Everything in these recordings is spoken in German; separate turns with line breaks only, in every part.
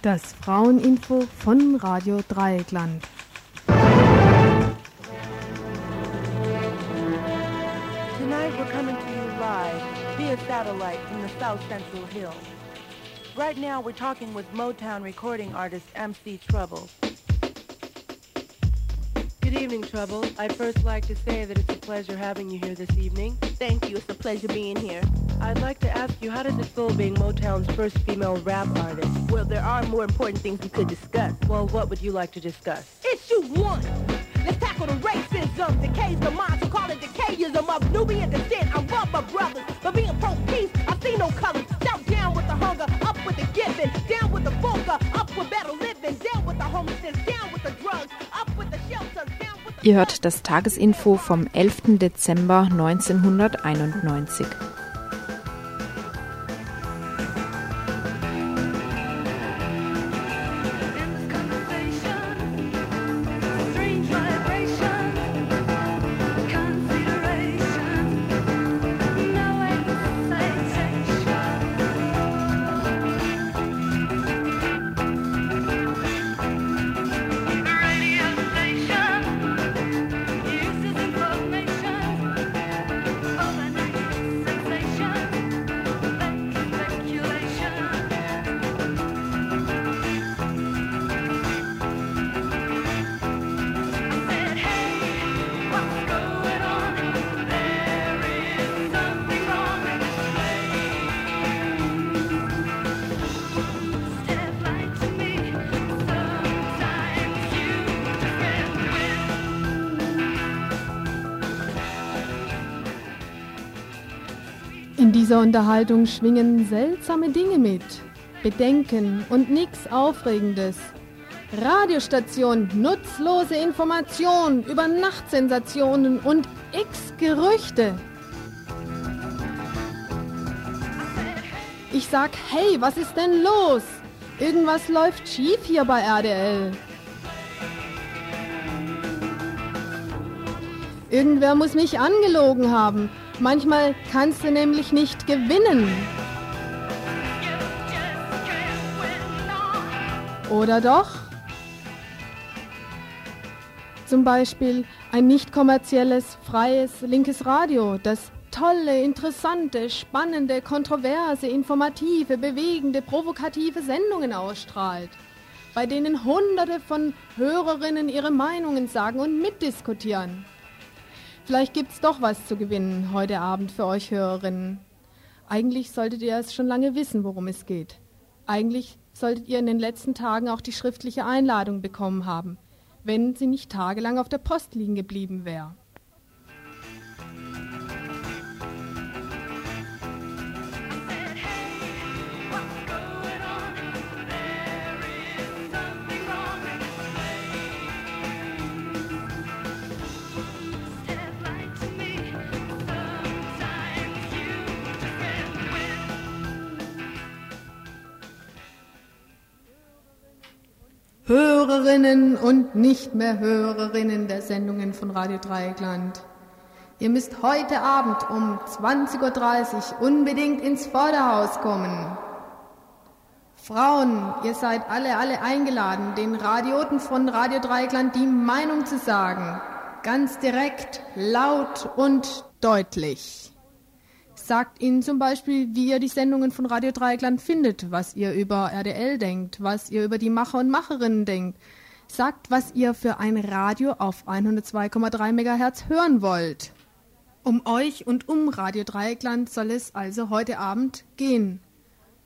Das Fraueninfo von Radio Dreieckland.
Tonight we're coming to you live via satellite from the South Central Hills. Right now we're talking with Motown recording artist MC Trouble. Good evening, Trouble. I'd first like to say that it's a pleasure having you here this evening.
Thank you. It's a pleasure being here.
I'd like to ask you, how does it feel being Motown's first female rap artist?
Well, there are more important things we could discuss.
Well, what would you like to discuss?
Issue one. Let's tackle the racism, decays the mind, so call it decayism of Nubian descent. I'm rubber brothers, but being pro-peace, I see no colors. Shout down with the hunger, up with the giving, down with the vulgar, up with better living, down with the homelessness, down with the drugs, up with the shelters, down with the...
Ihr hört das Tagesinfo vom 11. Dezember 1991.
In dieser Unterhaltung schwingen seltsame Dinge mit. Bedenken und nichts Aufregendes. Radiostation, nutzlose Information über Nachtsensationen und x Gerüchte. Ich sag, hey, was ist denn los? Irgendwas läuft schief hier bei RDL. Irgendwer muss mich angelogen haben. Manchmal kannst du nämlich nicht gewinnen. Oder doch? Zum Beispiel ein nicht kommerzielles, freies, linkes Radio, das tolle, interessante, spannende, kontroverse, informative, bewegende, provokative Sendungen ausstrahlt, bei denen Hunderte von Hörerinnen ihre Meinungen sagen und mitdiskutieren. Vielleicht gibt's doch was zu gewinnen heute Abend für euch Hörerinnen. Eigentlich solltet ihr es schon lange wissen, worum es geht. Eigentlich solltet ihr in den letzten Tagen auch die schriftliche Einladung bekommen haben, wenn sie nicht tagelang auf der Post liegen geblieben wäre. Hörerinnen und nicht mehr Hörerinnen der Sendungen von Radio Dreieckland. Ihr müsst heute Abend um 20.30 Uhr unbedingt ins Vorderhaus kommen. Frauen, ihr seid alle, alle eingeladen, den Radioten von Radio Dreieckland die Meinung zu sagen. Ganz direkt, laut und deutlich. Sagt ihnen zum Beispiel, wie ihr die Sendungen von Radio Dreieckland findet, was ihr über RDL denkt, was ihr über die Macher und Macherinnen denkt. Sagt, was ihr für ein Radio auf 102,3 MHz hören wollt. Um euch und um Radio Dreieckland soll es also heute Abend gehen.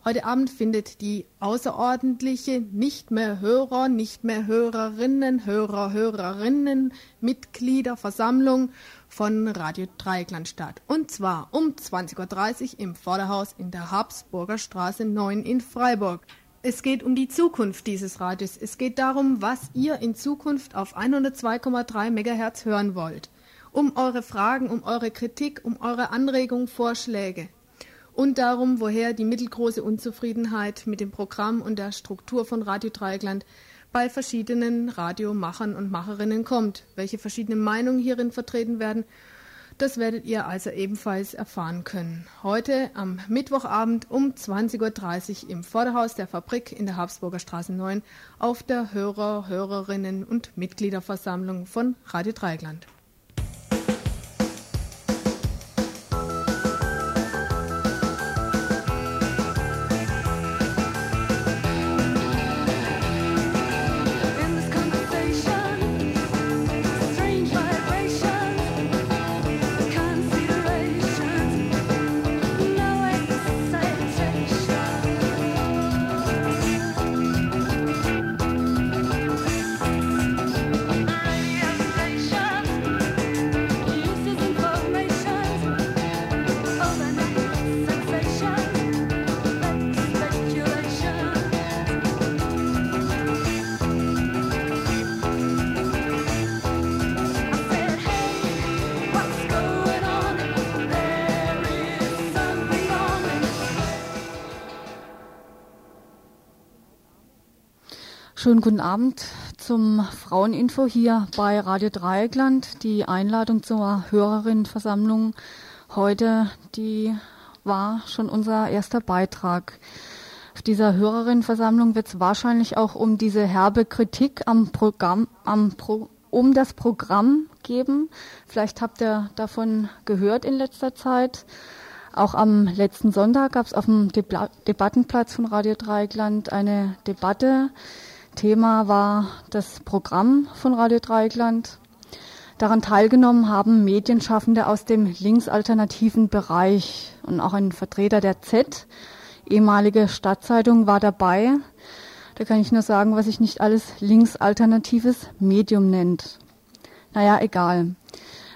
Heute Abend findet die außerordentliche nicht mehr Hörer, nicht mehr Hörerinnen, Hörer, Hörerinnen, Mitgliederversammlung von Radio Dreieckland statt. Und zwar um 20.30 Uhr im Vorderhaus in der Habsburger Straße 9 in Freiburg. Es geht um die Zukunft dieses Radios. Es geht darum, was ihr in Zukunft auf 102,3 MHz hören wollt. Um eure Fragen, um eure Kritik, um eure Anregungen, Vorschläge und darum, woher die mittelgroße Unzufriedenheit mit dem Programm und der Struktur von Radio Dreieckland bei verschiedenen Radiomachern und Macherinnen kommt, welche verschiedene Meinungen hierin vertreten werden, Das werdet ihr also ebenfalls erfahren können. Heute am Mittwochabend um 20.30 Uhr im Vorderhaus der Fabrik in der Habsburger Straße 9 auf der Hörer, Hörerinnen und Mitgliederversammlung von Radio Dreigland.
Schönen guten Abend zum Fraueninfo hier bei Radio Dreieckland. Die Einladung zur Hörerinnenversammlung heute, die war schon unser erster Beitrag. Auf dieser Hörerinnenversammlung wird es wahrscheinlich auch um diese herbe Kritik am Programm, am Pro, um das Programm geben. Vielleicht habt ihr davon gehört in letzter Zeit. Auch am letzten Sonntag gab es auf dem Debattenplatz von Radio Dreieckland eine Debatte Thema war das Programm von Radio Dreieckland. Daran teilgenommen haben Medienschaffende aus dem linksalternativen Bereich und auch ein Vertreter der Z, ehemalige Stadtzeitung, war dabei. Da kann ich nur sagen, was sich nicht alles linksalternatives Medium nennt. Naja, egal.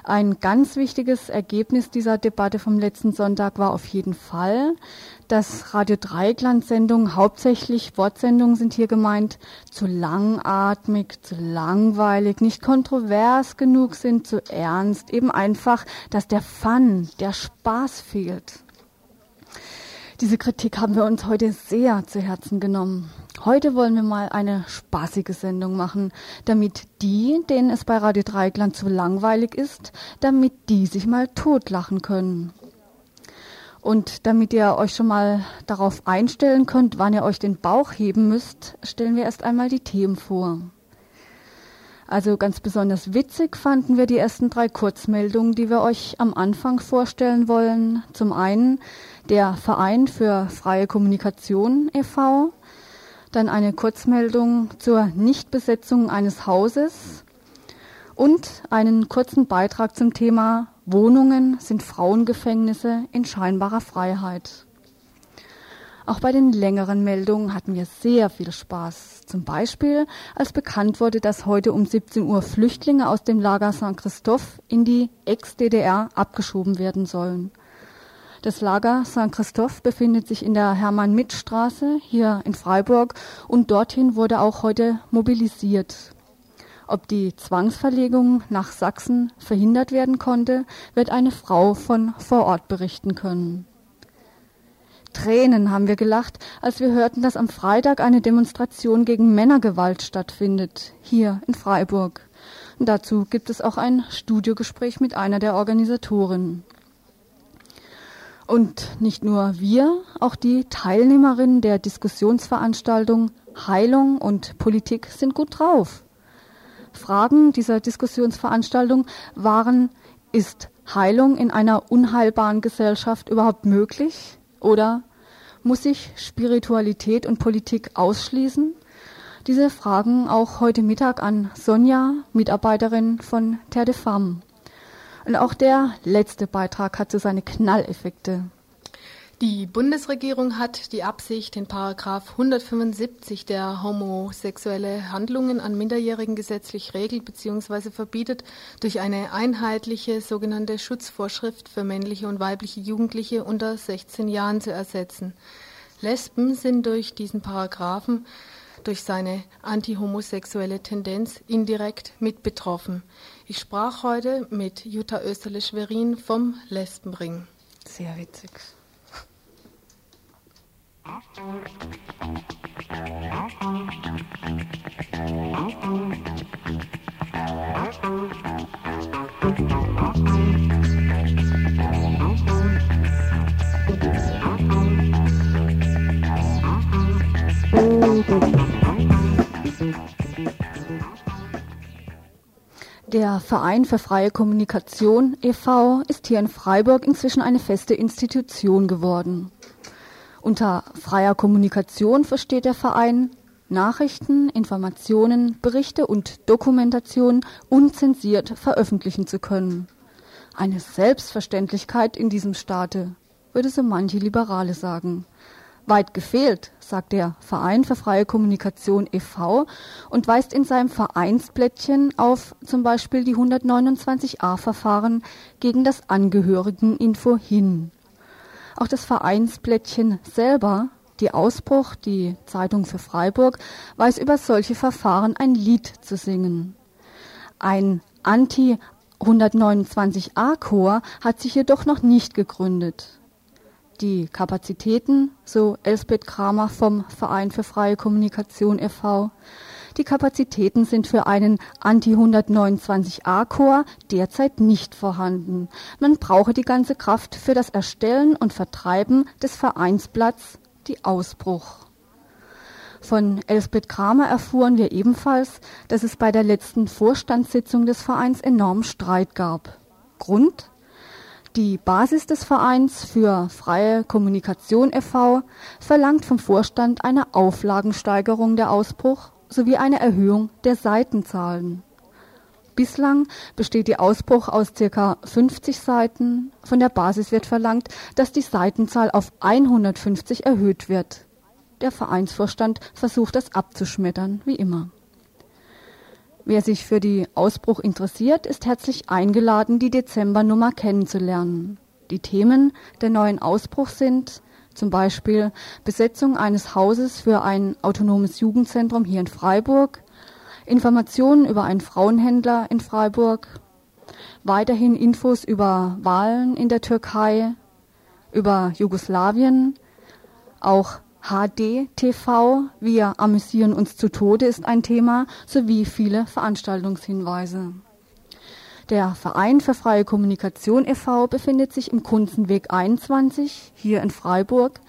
Ein ganz wichtiges Ergebnis dieser Debatte vom letzten Sonntag war auf jeden Fall, dass Radio Dreigland-Sendungen, hauptsächlich Wortsendungen sind hier gemeint, zu langatmig, zu langweilig, nicht kontrovers genug sind, zu ernst, eben einfach, dass der Fun, der Spaß fehlt. Diese Kritik haben wir uns heute sehr zu Herzen genommen. Heute wollen wir mal eine spaßige Sendung machen, damit die, denen es bei Radio Dreigland zu langweilig ist, damit die sich mal totlachen können. Und damit ihr euch schon mal darauf einstellen könnt, wann ihr euch den Bauch heben müsst, stellen wir erst einmal die Themen vor. Also ganz besonders witzig fanden wir die ersten drei Kurzmeldungen, die wir euch am Anfang vorstellen wollen. Zum einen der Verein für freie Kommunikation e.V., dann eine Kurzmeldung zur Nichtbesetzung eines Hauses und einen kurzen Beitrag zum Thema Wohnungen sind Frauengefängnisse in scheinbarer Freiheit. Auch bei den längeren Meldungen hatten wir sehr viel Spaß. Zum Beispiel, als bekannt wurde, dass heute um 17 Uhr Flüchtlinge aus dem Lager St. Christoph in die Ex-DDR abgeschoben werden sollen. Das Lager St. Christoph befindet sich in der Hermann-Mitt-Straße hier in Freiburg und dorthin wurde auch heute mobilisiert. Ob die Zwangsverlegung nach Sachsen verhindert werden konnte, wird eine Frau von vor Ort berichten können. Tränen haben wir gelacht, als wir hörten, dass am Freitag eine Demonstration gegen Männergewalt stattfindet, hier in Freiburg. Dazu gibt es auch ein Studiogespräch mit einer der Organisatorinnen. Und nicht nur wir, auch die Teilnehmerinnen der Diskussionsveranstaltung Heilung und Politik sind gut drauf. Fragen dieser Diskussionsveranstaltung waren, ist Heilung in einer unheilbaren Gesellschaft überhaupt möglich? Oder muss sich Spiritualität und Politik ausschließen? Diese Fragen auch heute Mittag an Sonja, Mitarbeiterin von Terre de Femme. Und auch der letzte Beitrag hatte seine Knalleffekte.
Die Bundesregierung hat die Absicht, den Paragraph 175, der homosexuelle Handlungen an Minderjährigen gesetzlich regelt bzw. verbietet, durch eine einheitliche sogenannte Schutzvorschrift für männliche und weibliche Jugendliche unter 16 Jahren zu ersetzen. Lesben sind durch diesen Paragraphen durch seine antihomosexuelle Tendenz indirekt mit betroffen. Ich sprach heute mit Jutta Österle-Schwerin vom Lesbenring.
Sehr witzig. Der Verein für freie Kommunikation e.V. ist hier in Freiburg inzwischen eine feste Institution geworden. Unter freier Kommunikation versteht der Verein Nachrichten, Informationen, Berichte und Dokumentation unzensiert veröffentlichen zu können. Eine Selbstverständlichkeit in diesem Staate, würde so manche Liberale sagen. Weit gefehlt, sagt der Verein für freie Kommunikation e.V. und weist in seinem Vereinsblättchen auf zum Beispiel die 129a-Verfahren gegen das Angehörigeninfo hin. Auch das Vereinsblättchen selber, die Ausbruch, die Zeitung für Freiburg, weiß über solche Verfahren ein Lied zu singen. Ein Anti 129a-Chor hat sich jedoch noch nicht gegründet. Die Kapazitäten, so Elsbeth Kramer vom Verein für freie Kommunikation e.V., die Kapazitäten sind für einen Anti-129a-Chor derzeit nicht vorhanden. Man brauche die ganze Kraft für das Erstellen und Vertreiben des Vereinsblatts, die Ausbruch. Von Elsbeth Kramer erfuhren wir ebenfalls, dass es bei der letzten Vorstandssitzung des Vereins enorm Streit gab. Grund? Die Basis des Vereins für freie Kommunikation e.V. verlangt vom Vorstand eine Auflagensteigerung der Ausbruch sowie eine Erhöhung der Seitenzahlen. Bislang besteht die Ausbruch aus ca. 50 Seiten. Von der Basis wird verlangt, dass die Seitenzahl auf 150 erhöht wird. Der Vereinsvorstand versucht das abzuschmettern, wie immer. Wer sich für die Ausbruch interessiert, ist herzlich eingeladen, die Dezembernummer kennenzulernen. Die Themen der neuen Ausbruch sind zum Beispiel Besetzung eines Hauses für ein autonomes Jugendzentrum hier in Freiburg, Informationen über einen Frauenhändler in Freiburg, weiterhin Infos über Wahlen in der Türkei, über Jugoslawien, auch HD-TV, wir amüsieren uns zu Tode ist ein Thema, sowie viele Veranstaltungshinweise. Der Verein für freie Kommunikation e.V. befindet sich im Kunzenweg 21 hier in Freiburg.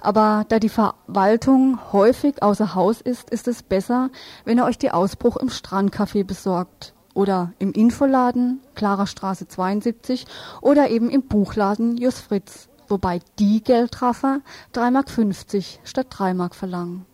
Aber da die Verwaltung häufig außer Haus ist, ist es besser, wenn ihr euch die Ausbruch im Strandcafé besorgt oder im Infoladen Klarer Straße 72 oder eben im Buchladen Jus Fritz wobei die Geldtraffer 3,50 Mark statt 3 Mark verlangen.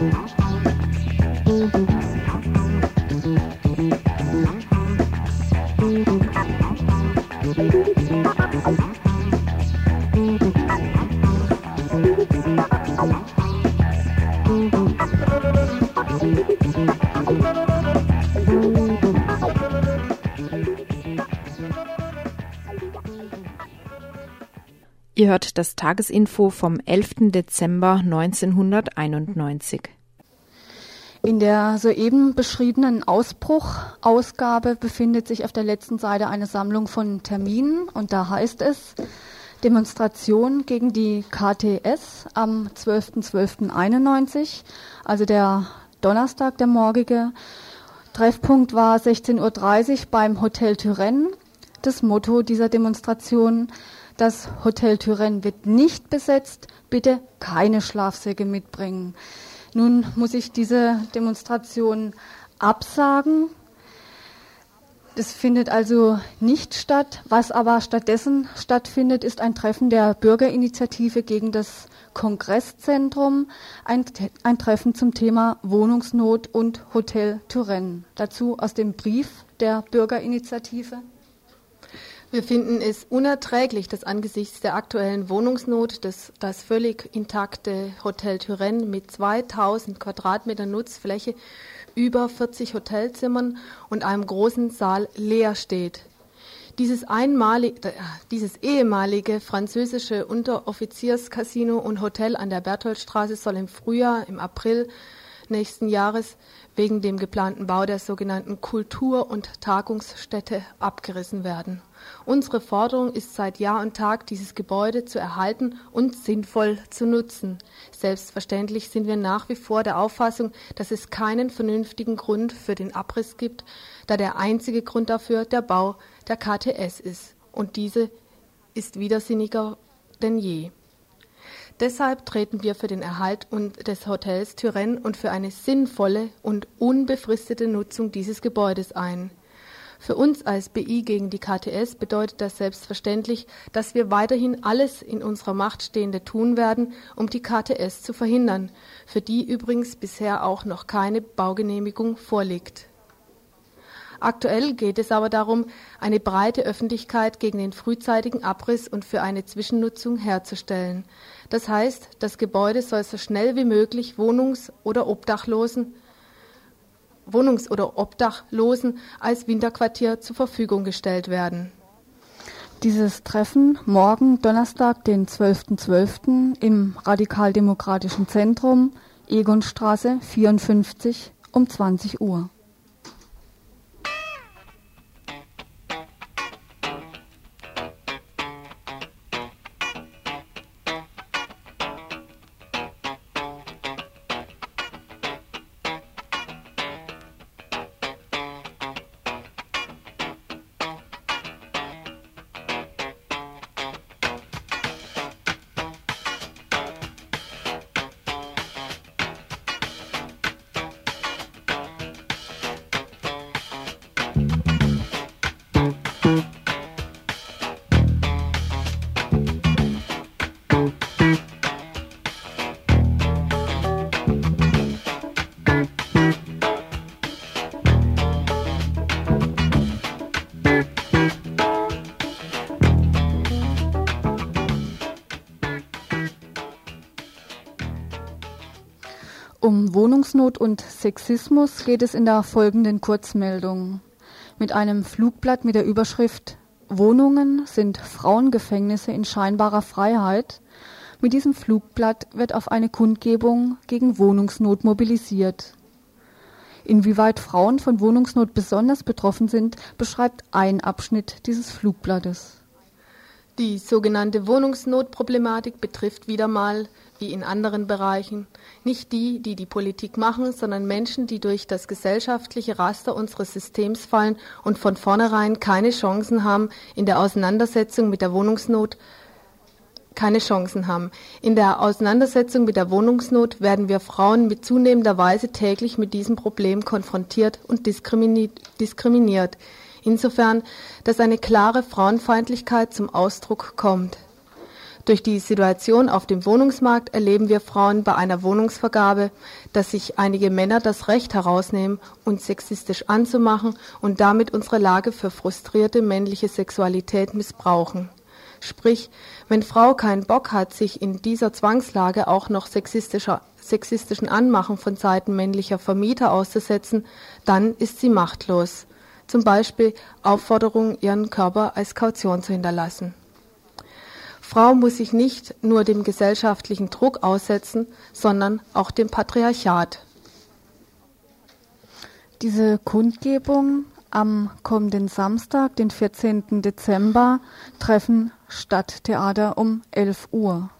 Ihr hört das Tagesinfo vom 11. Dezember 1991.
In der soeben beschriebenen Ausbruch-Ausgabe befindet sich auf der letzten Seite eine Sammlung von Terminen und da heißt es Demonstration gegen die KTS am 12.12.91, also der Donnerstag, der morgige. Treffpunkt war 16.30 Uhr beim Hotel Turenne. Das Motto dieser Demonstration das Hotel Turenne wird nicht besetzt. Bitte keine Schlafsäcke mitbringen. Nun muss ich diese Demonstration absagen. Das findet also nicht statt. Was aber stattdessen stattfindet, ist ein Treffen der Bürgerinitiative gegen das Kongresszentrum, ein, ein Treffen zum Thema Wohnungsnot und Hotel Turenne. Dazu aus dem Brief der Bürgerinitiative.
Wir finden es unerträglich, dass angesichts der aktuellen Wohnungsnot das, das völlig intakte Hotel Turenne mit 2000 Quadratmeter Nutzfläche, über 40 Hotelzimmern und einem großen Saal leer steht. Dieses, einmalig, äh, dieses ehemalige französische Unteroffizierscasino und Hotel an der Bertholdstraße soll im Frühjahr, im April nächsten Jahres wegen dem geplanten Bau der sogenannten Kultur- und Tagungsstätte abgerissen werden. Unsere Forderung ist seit Jahr und Tag, dieses Gebäude zu erhalten und sinnvoll zu nutzen. Selbstverständlich sind wir nach wie vor der Auffassung, dass es keinen vernünftigen Grund für den Abriss gibt, da der einzige Grund dafür der Bau der KTS ist. Und diese ist widersinniger denn je. Deshalb treten wir für den Erhalt des Hotels Turenne und für eine sinnvolle und unbefristete Nutzung dieses Gebäudes ein. Für uns als BI gegen die KTS bedeutet das selbstverständlich, dass wir weiterhin alles in unserer Macht Stehende tun werden, um die KTS zu verhindern, für die übrigens bisher auch noch keine Baugenehmigung vorliegt. Aktuell geht es aber darum, eine breite Öffentlichkeit gegen den frühzeitigen Abriss und für eine Zwischennutzung herzustellen. Das heißt, das Gebäude soll so schnell wie möglich Wohnungs- oder Obdachlosen Wohnungs- oder Obdachlosen als Winterquartier zur Verfügung gestellt werden.
Dieses Treffen morgen Donnerstag, den 12.12. .12. im Radikaldemokratischen Zentrum, Egonstraße 54 um 20 Uhr. Wohnungsnot und Sexismus geht es in der folgenden Kurzmeldung. Mit einem Flugblatt mit der Überschrift Wohnungen sind Frauengefängnisse in scheinbarer Freiheit. Mit diesem Flugblatt wird auf eine Kundgebung gegen Wohnungsnot mobilisiert. Inwieweit Frauen von Wohnungsnot besonders betroffen sind, beschreibt ein Abschnitt dieses Flugblattes.
Die sogenannte Wohnungsnotproblematik betrifft wieder mal wie in anderen Bereichen, nicht die, die die Politik machen, sondern Menschen, die durch das gesellschaftliche Raster unseres Systems fallen und von vornherein keine Chancen haben in der Auseinandersetzung mit der Wohnungsnot, keine Chancen haben. In der Auseinandersetzung mit der Wohnungsnot werden wir Frauen mit zunehmender Weise täglich mit diesem Problem konfrontiert und diskriminiert. Insofern, dass eine klare Frauenfeindlichkeit zum Ausdruck kommt. Durch die Situation auf dem Wohnungsmarkt erleben wir Frauen bei einer Wohnungsvergabe, dass sich einige Männer das Recht herausnehmen, uns sexistisch anzumachen und damit unsere Lage für frustrierte männliche Sexualität missbrauchen. Sprich, wenn Frau keinen Bock hat, sich in dieser Zwangslage auch noch sexistischer, sexistischen Anmachen von Seiten männlicher Vermieter auszusetzen, dann ist sie machtlos. Zum Beispiel Aufforderung, ihren Körper als Kaution zu hinterlassen. Frau muss sich nicht nur dem gesellschaftlichen Druck aussetzen, sondern auch dem Patriarchat.
Diese Kundgebung am kommenden Samstag, den 14. Dezember, treffen Stadttheater um 11 Uhr.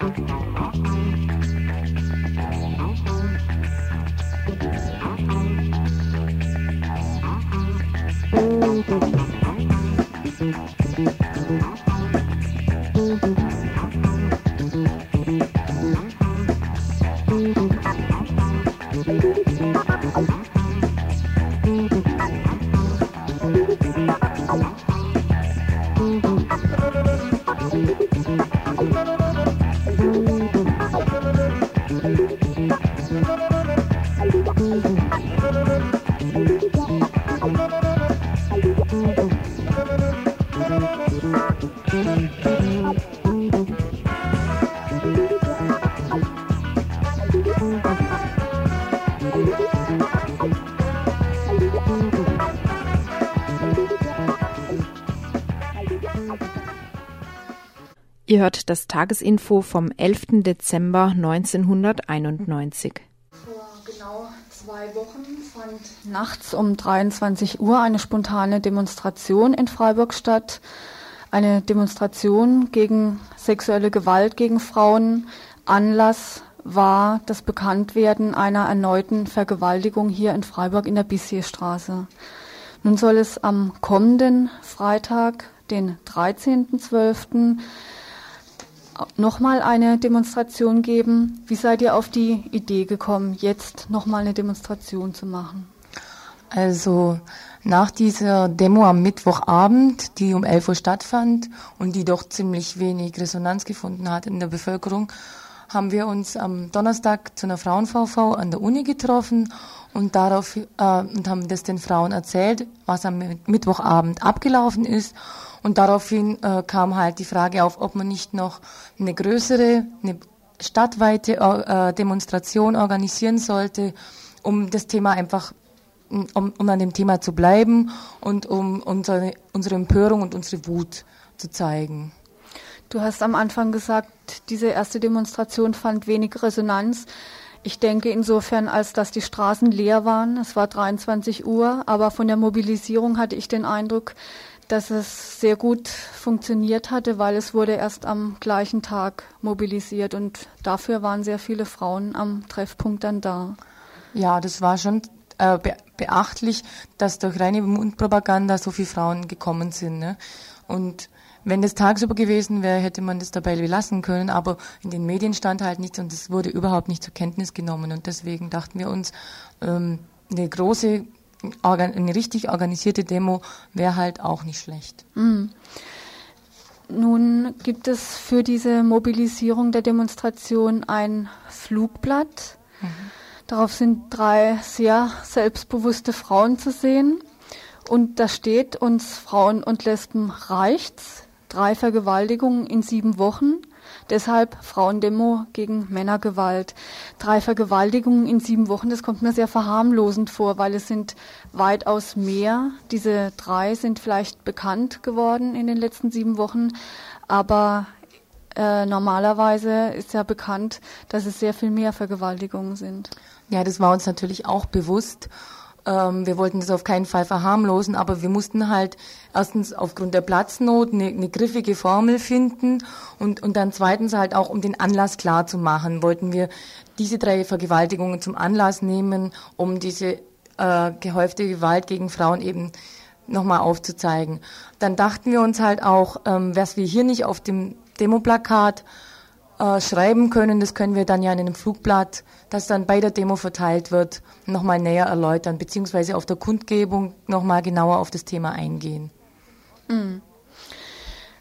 Musik
Ihr hört das Tagesinfo vom 11. Dezember 1991.
Vor genau zwei Wochen fand nachts um 23 Uhr eine spontane Demonstration in Freiburg statt. Eine Demonstration gegen sexuelle Gewalt gegen Frauen. Anlass war das Bekanntwerden einer erneuten Vergewaltigung hier in Freiburg in der Bissierstraße. Nun soll es am kommenden Freitag, den 13.12., nochmal eine Demonstration geben. Wie seid ihr auf die Idee gekommen, jetzt nochmal eine Demonstration zu machen?
Also nach dieser Demo am Mittwochabend, die um 11 Uhr stattfand und die doch ziemlich wenig Resonanz gefunden hat in der Bevölkerung, haben wir uns am Donnerstag zu einer Frauen-VV an der Uni getroffen und darauf äh, und haben das den Frauen erzählt, was am Mittwochabend abgelaufen ist und daraufhin äh, kam halt die Frage auf, ob man nicht noch eine größere, eine stadtweite äh, Demonstration organisieren sollte, um das Thema einfach, um, um an dem Thema zu bleiben und um unsere, unsere Empörung und unsere Wut zu zeigen.
Du hast am Anfang gesagt, diese erste Demonstration fand wenig Resonanz. Ich denke insofern, als dass die Straßen leer waren. Es war 23 Uhr, aber von der Mobilisierung hatte ich den Eindruck, dass es sehr gut funktioniert hatte, weil es wurde erst am gleichen Tag mobilisiert und dafür waren sehr viele Frauen am Treffpunkt dann da.
Ja, das war schon äh, beachtlich, dass durch reine Mundpropaganda so viele Frauen gekommen sind. Ne? Und wenn das tagsüber gewesen wäre, hätte man das dabei belassen können, aber in den Medien stand halt nichts und es wurde überhaupt nicht zur Kenntnis genommen. Und deswegen dachten wir uns, ähm, eine große eine richtig organisierte Demo wäre halt auch nicht schlecht. Mhm.
Nun gibt es für diese Mobilisierung der Demonstration ein Flugblatt. Mhm. Darauf sind drei sehr selbstbewusste Frauen zu sehen. Und da steht, uns Frauen und Lesben reicht's. Drei Vergewaltigungen in sieben Wochen. Deshalb Frauendemo gegen Männergewalt. Drei Vergewaltigungen in sieben Wochen, das kommt mir sehr verharmlosend vor, weil es sind weitaus mehr. Diese drei sind vielleicht bekannt geworden in den letzten sieben Wochen, aber äh, normalerweise ist ja bekannt, dass es sehr viel mehr Vergewaltigungen sind.
Ja, das war uns natürlich auch bewusst. Ähm, wir wollten das auf keinen Fall verharmlosen, aber wir mussten halt erstens aufgrund der Platznot eine, eine griffige Formel finden und, und dann zweitens halt auch, um den Anlass klar zu machen, wollten wir diese drei Vergewaltigungen zum Anlass nehmen, um diese äh, gehäufte Gewalt gegen Frauen eben nochmal aufzuzeigen. Dann dachten wir uns halt auch, ähm, was wir hier nicht auf dem Demoplakat äh, schreiben können, das können wir dann ja in einem Flugblatt, das dann bei der Demo verteilt wird, nochmal näher erläutern, beziehungsweise auf der Kundgebung nochmal genauer auf das Thema eingehen.
Mhm.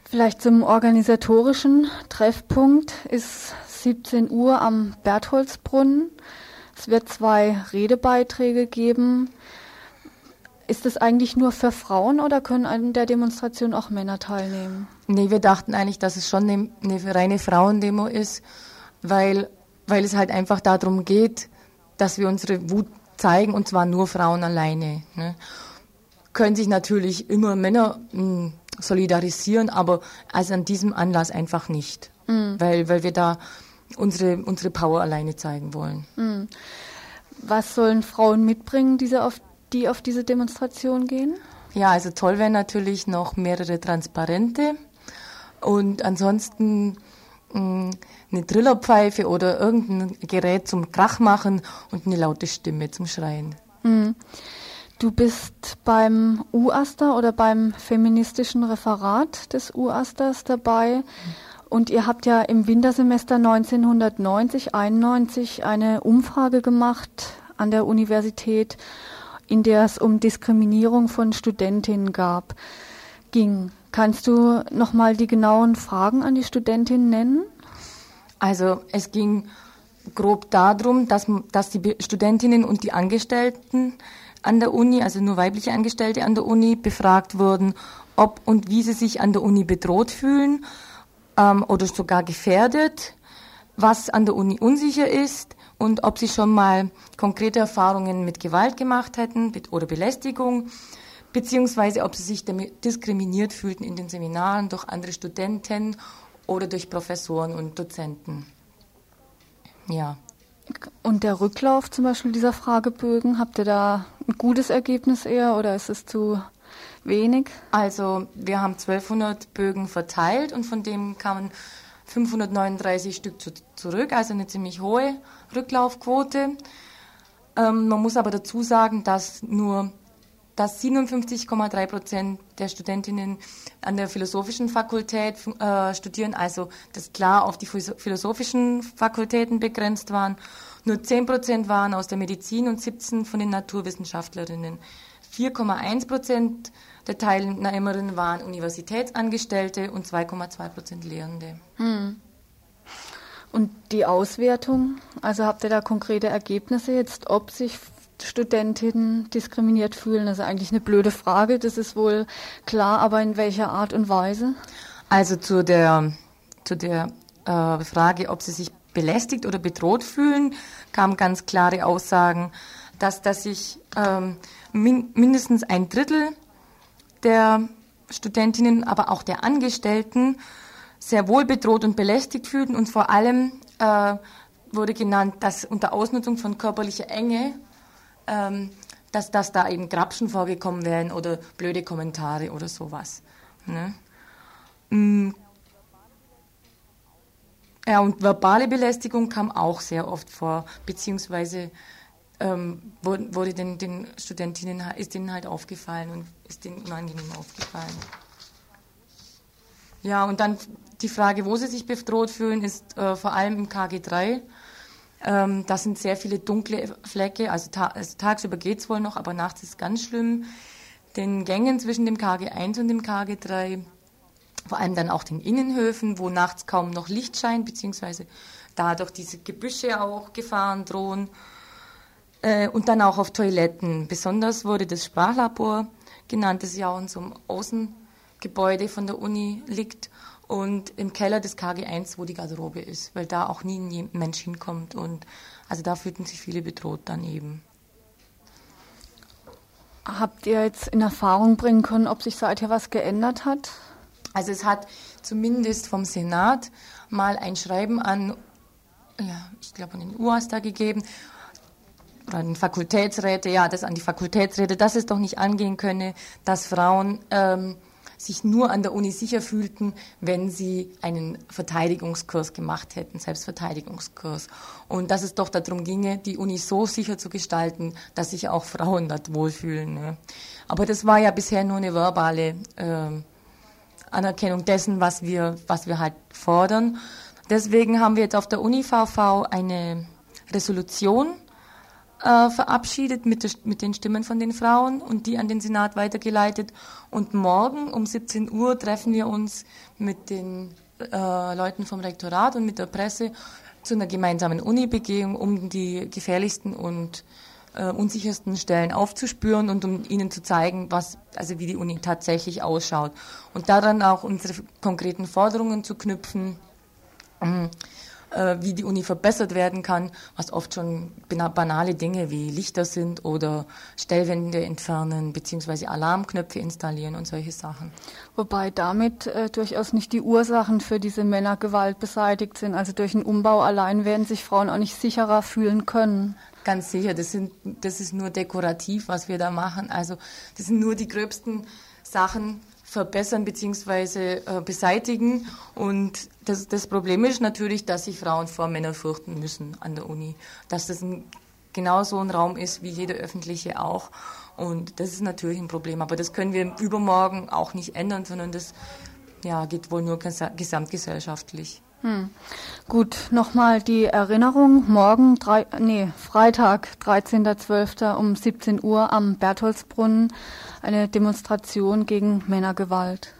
Vielleicht zum organisatorischen Treffpunkt ist 17 Uhr am Bertholdsbrunnen. Es wird zwei Redebeiträge geben. Ist das eigentlich nur für Frauen oder können an der Demonstration auch Männer teilnehmen?
Nee, wir dachten eigentlich, dass es schon eine, eine reine Frauendemo ist, weil, weil es halt einfach darum geht, dass wir unsere Wut zeigen und zwar nur Frauen alleine. Ne? Können sich natürlich immer Männer mh, hm, solidarisieren, aber also an diesem Anlass einfach nicht, mhm. weil, weil wir da unsere, unsere Power alleine zeigen wollen. Mhm.
Was sollen Frauen mitbringen, diese auf die auf diese Demonstration gehen?
Ja, also toll wären natürlich noch mehrere Transparente und ansonsten mh, mm, eine Trillerpfeife oder irgendein Gerät zum Krach machen und eine laute Stimme zum Schreien. Mhm.
Du bist beim UASTA oder beim feministischen Referat des UASTAs dabei. Und ihr habt ja im Wintersemester 1990-91 eine Umfrage gemacht an der Universität in der es um Diskriminierung von Studentinnen gab, ging. Kannst du nochmal die genauen Fragen an die Studentinnen nennen?
Also es ging grob darum, dass, dass die Studentinnen und die Angestellten an der Uni, also nur weibliche Angestellte an der Uni, befragt wurden, ob und wie sie sich an der Uni bedroht fühlen ähm, oder sogar gefährdet, was an der Uni unsicher ist, und ob sie schon mal konkrete Erfahrungen mit Gewalt gemacht hätten oder Belästigung, beziehungsweise ob sie sich diskriminiert fühlten in den Seminaren durch andere Studenten oder durch Professoren und Dozenten. Ja.
Und der Rücklauf zum Beispiel dieser Fragebögen, habt ihr da ein gutes Ergebnis eher oder ist es zu wenig?
Also wir haben 1200 Bögen verteilt und von dem kamen 539 Stück zu, zurück, also eine ziemlich hohe Rücklaufquote. Ähm, man muss aber dazu sagen, dass nur dass 57,3 Prozent der Studentinnen an der philosophischen Fakultät äh, studieren, also das klar auf die philosophischen Fakultäten begrenzt waren. Nur 10 Prozent waren aus der Medizin und 17 von den Naturwissenschaftlerinnen. 4,1 Prozent der Teilnehmerinnen waren Universitätsangestellte und 2,2 Prozent Lehrende. Hm.
Und die Auswertung, also habt ihr da konkrete Ergebnisse jetzt, ob sich Studentinnen diskriminiert fühlen? Das ist eigentlich eine blöde Frage, das ist wohl klar, aber in welcher Art und Weise?
Also zu der, zu der äh, Frage, ob sie sich belästigt oder bedroht fühlen, kamen ganz klare Aussagen, dass, dass sich ähm, min mindestens ein Drittel der Studentinnen, aber auch der Angestellten sehr wohl bedroht und belästigt fühlten und vor allem äh, wurde genannt, dass unter Ausnutzung von körperlicher Enge, ähm, dass, dass da eben Grapschen vorgekommen wären oder blöde Kommentare oder sowas. Ne? Mm. Ja, und verbale Belästigung kam auch sehr oft vor, beziehungsweise ähm, wurde, den, den Studentinnen, ist denen halt aufgefallen und ist denen unangenehm aufgefallen. Ja, und dann die Frage, wo sie sich bedroht fühlen, ist äh, vor allem im KG3. Ähm, das sind sehr viele dunkle Flecke, also, ta also tagsüber geht es wohl noch, aber nachts ist es ganz schlimm. Den Gängen zwischen dem KG1 und dem KG3, vor allem dann auch den Innenhöfen, wo nachts kaum noch Licht scheint, beziehungsweise dadurch diese Gebüsche auch Gefahren drohen. Äh, und dann auch auf Toiletten. Besonders wurde das Sprachlabor genannt, das ja auch in so einem Außengebäude von der Uni liegt und im Keller des KG1, wo die Garderobe ist, weil da auch nie ein Mensch hinkommt und also da fühlten sich viele bedroht daneben.
Habt ihr jetzt in Erfahrung bringen können, ob sich seither was geändert hat?
Also es hat zumindest vom Senat mal ein Schreiben an, ja, ich glaube an den UAS da gegeben, oder an den Fakultätsräte, ja, das an die Fakultätsräte, dass es doch nicht angehen könne, dass Frauen ähm, sich nur an der Uni sicher fühlten, wenn sie einen Verteidigungskurs gemacht hätten, Selbstverteidigungskurs. Und dass es doch darum ginge, die Uni so sicher zu gestalten, dass sich auch Frauen dort wohlfühlen. Ne? Aber das war ja bisher nur eine verbale äh, Anerkennung dessen, was wir, was wir halt fordern. Deswegen haben wir jetzt auf der Uni VV eine Resolution äh, verabschiedet mit, der, mit den Stimmen von den Frauen und die an den Senat weitergeleitet. Und morgen um 17 Uhr treffen wir uns mit den äh, Leuten vom Rektorat und mit der Presse zu einer gemeinsamen Uni-Begehung, um die gefährlichsten und äh, unsichersten Stellen aufzuspüren und um ihnen zu zeigen, was, also wie die Uni tatsächlich ausschaut. Und daran auch unsere konkreten Forderungen zu knüpfen. Ähm, äh, wie die Uni verbessert werden kann, was oft schon banale Dinge wie Lichter sind oder Stellwände entfernen beziehungsweise Alarmknöpfe installieren und solche Sachen.
Wobei damit äh, durchaus nicht die Ursachen für diese Männergewalt beseitigt sind. Also durch einen Umbau allein werden sich Frauen auch nicht sicherer fühlen können.
Ganz sicher, das, sind, das ist nur dekorativ, was wir da machen. Also das sind nur die gröbsten Sachen, verbessern bzw. Äh, beseitigen. Und das, das Problem ist natürlich, dass sich Frauen vor Männern fürchten müssen an der Uni. Dass das ein, genau so ein Raum ist wie jeder öffentliche auch. Und das ist natürlich ein Problem. Aber das können wir übermorgen auch nicht ändern, sondern das ja, geht wohl nur gesamtgesellschaftlich. Hm.
Gut, nochmal die Erinnerung. Morgen, drei, nee, Freitag, 13.12. um 17 Uhr am Bertholdsbrunnen eine Demonstration gegen Männergewalt.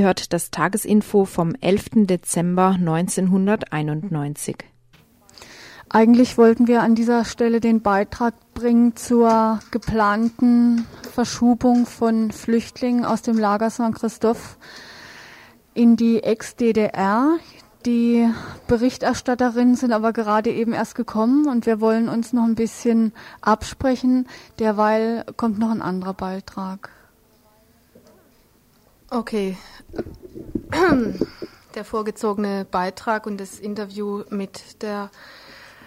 Ihr hört das Tagesinfo vom 11. Dezember 1991.
Eigentlich wollten wir an dieser Stelle den Beitrag bringen zur geplanten Verschubung von Flüchtlingen aus dem Lager St. Christoph in die Ex-DDR. Die Berichterstatterinnen sind aber gerade eben erst gekommen und wir wollen uns noch ein bisschen absprechen. Derweil kommt noch ein anderer Beitrag.
Okay. Der vorgezogene Beitrag und das Interview mit der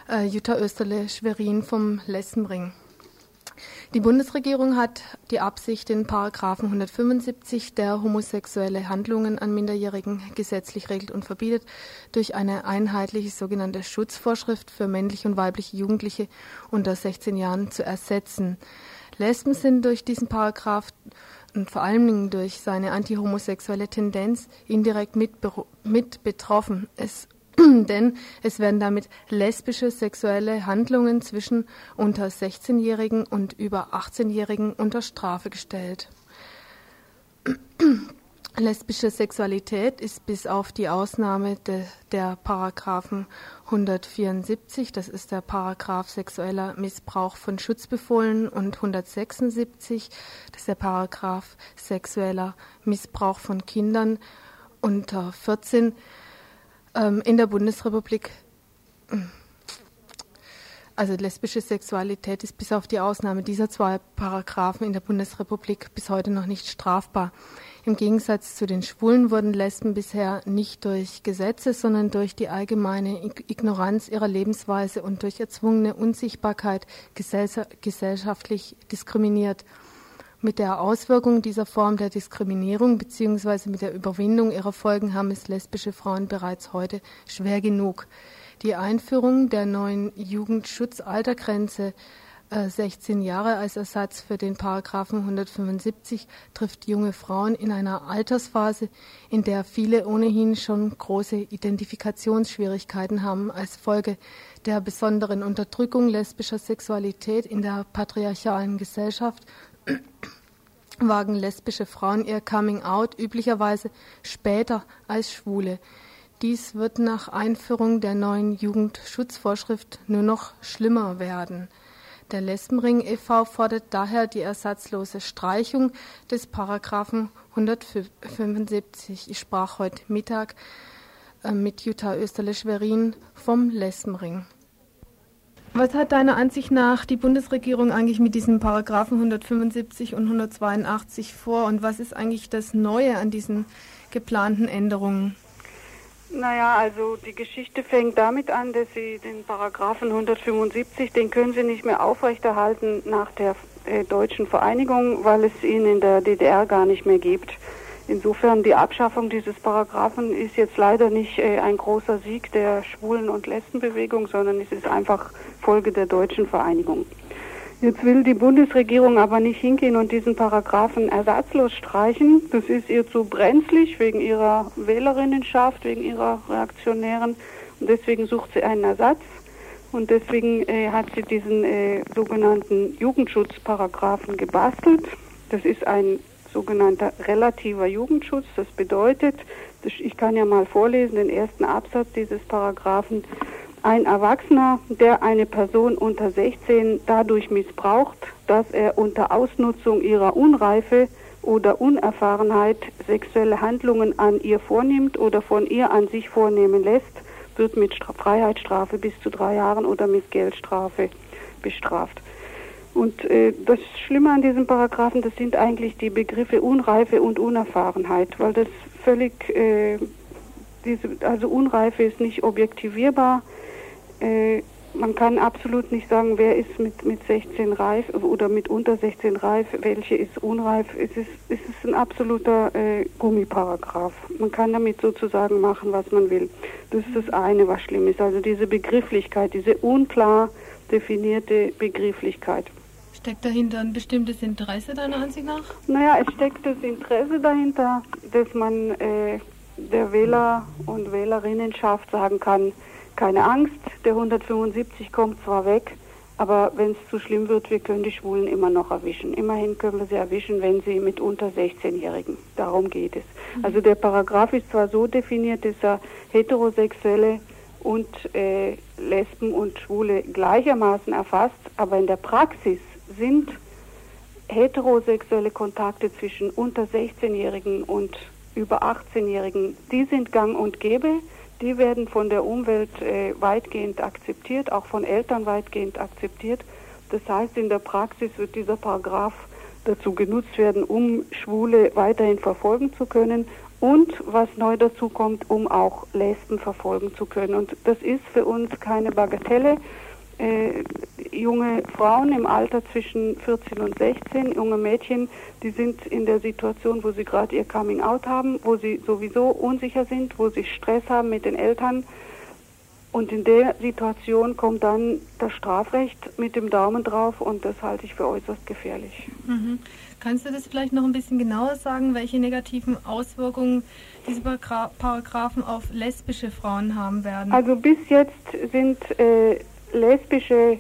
äh, Jutta Österle-Schwerin vom Lessenring. Die Bundesregierung hat die Absicht, den Paragraphen 175, der homosexuelle Handlungen an Minderjährigen gesetzlich regelt und verbietet, durch eine einheitliche sogenannte Schutzvorschrift für männliche und weibliche Jugendliche unter 16 Jahren zu ersetzen. Lesben sind durch diesen Paragraph und vor Dingen durch seine antihomosexuelle Tendenz indirekt mit, mit betroffen. Es denn es werden damit lesbische sexuelle Handlungen zwischen unter 16-Jährigen und über 18-Jährigen unter Strafe gestellt. Lesbische Sexualität ist bis auf die Ausnahme de, der Paragraphen 174, das ist der Paragraph sexueller Missbrauch von Schutzbefohlen und 176, das ist der Paragraph sexueller Missbrauch von Kindern unter 14, ähm, in der Bundesrepublik, also lesbische Sexualität ist bis auf die Ausnahme dieser zwei Paragraphen in der Bundesrepublik bis heute noch nicht strafbar. Im Gegensatz zu den Schwulen wurden Lesben bisher nicht durch Gesetze, sondern durch die allgemeine Ignoranz ihrer Lebensweise und durch erzwungene Unsichtbarkeit gesellschaftlich diskriminiert. Mit der Auswirkung dieser Form der Diskriminierung bzw. mit der Überwindung ihrer Folgen haben es lesbische Frauen bereits heute schwer genug. Die Einführung der neuen Jugendschutzaltergrenze 16 Jahre als Ersatz für den Paragraphen 175 trifft junge Frauen in einer Altersphase, in der viele ohnehin schon große Identifikationsschwierigkeiten haben als Folge der besonderen Unterdrückung lesbischer Sexualität in der patriarchalen Gesellschaft wagen lesbische Frauen ihr Coming Out üblicherweise später als Schwule. Dies wird nach Einführung der neuen Jugendschutzvorschrift nur noch schlimmer werden. Der Lesbenring e.V. fordert daher die ersatzlose Streichung des Paragraphen 175. Ich sprach heute Mittag äh, mit Jutta Österle-Schwerin vom Lesbenring. Was hat deiner Ansicht nach die Bundesregierung eigentlich mit diesen Paragraphen 175 und 182 vor und was ist eigentlich das Neue an diesen geplanten Änderungen?
Naja, also die Geschichte fängt damit an, dass Sie den Paragraphen 175, den können Sie nicht mehr aufrechterhalten nach der äh, deutschen Vereinigung, weil es ihn in der DDR gar nicht mehr gibt. Insofern die Abschaffung dieses Paragraphen ist jetzt leider nicht äh, ein großer Sieg der Schwulen- und Lesbenbewegung, sondern es ist einfach Folge der deutschen Vereinigung. Jetzt will die Bundesregierung aber nicht hingehen und diesen Paragraphen ersatzlos streichen. Das ist ihr zu brenzlig wegen ihrer Wählerinnenschaft, wegen ihrer Reaktionären. Und deswegen sucht sie einen Ersatz. Und deswegen äh, hat sie diesen äh, sogenannten Jugendschutzparagraphen gebastelt. Das ist ein sogenannter relativer Jugendschutz. Das bedeutet, ich kann ja mal vorlesen, den ersten Absatz dieses Paragraphen. Ein Erwachsener, der eine Person unter 16 dadurch missbraucht, dass er unter Ausnutzung ihrer Unreife oder Unerfahrenheit sexuelle Handlungen an ihr vornimmt oder von ihr an sich vornehmen lässt, wird mit Freiheitsstrafe bis zu drei Jahren oder mit Geldstrafe bestraft. Und äh, das Schlimme an diesem Paragraphen, das sind eigentlich die Begriffe Unreife und Unerfahrenheit, weil das völlig, äh, diese, also Unreife ist nicht objektivierbar. Äh, man kann absolut nicht sagen, wer ist mit, mit 16 reif oder mit unter 16 reif, welche ist unreif. Es ist, es ist ein absoluter äh, Gummiparagraph. Man kann damit sozusagen machen, was man will. Das ist das eine, was schlimm ist. Also diese Begrifflichkeit, diese unklar definierte Begrifflichkeit.
Steckt dahinter ein bestimmtes Interesse deiner Ansicht nach?
Naja, es steckt das Interesse dahinter, dass man äh, der Wähler und Wählerinnenschaft sagen kann, keine Angst, der 175 kommt zwar weg, Aber wenn es zu schlimm wird, wir können die Schwulen immer noch erwischen. Immerhin können wir sie erwischen, wenn sie mit unter 16-Jährigen. Darum geht es. Mhm. Also der Paragraph ist zwar so definiert, dass er Heterosexuelle und äh, Lesben und Schwule gleichermaßen erfasst, aber in der Praxis sind heterosexuelle Kontakte zwischen unter 16-Jährigen und über 18-Jährigen, die sind gang und gäbe die werden von der Umwelt äh, weitgehend akzeptiert, auch von Eltern weitgehend akzeptiert. Das heißt, in der Praxis wird dieser Paragraph dazu genutzt werden, um Schwule weiterhin verfolgen zu können und was neu dazu kommt, um auch Lesben verfolgen zu können. Und das ist für uns keine Bagatelle äh, junge Frauen im Alter zwischen 14 und 16, junge Mädchen, die sind in der Situation, wo sie gerade ihr Coming Out haben, wo sie sowieso unsicher sind, wo sie Stress haben mit den Eltern. Und in der Situation kommt dann das Strafrecht mit dem Daumen drauf und das halte ich für äußerst gefährlich.
Mhm. Kannst du das vielleicht noch ein bisschen genauer sagen, welche negativen Auswirkungen diese Paragraphen auf lesbische Frauen haben werden?
Also bis jetzt sind äh, lesbische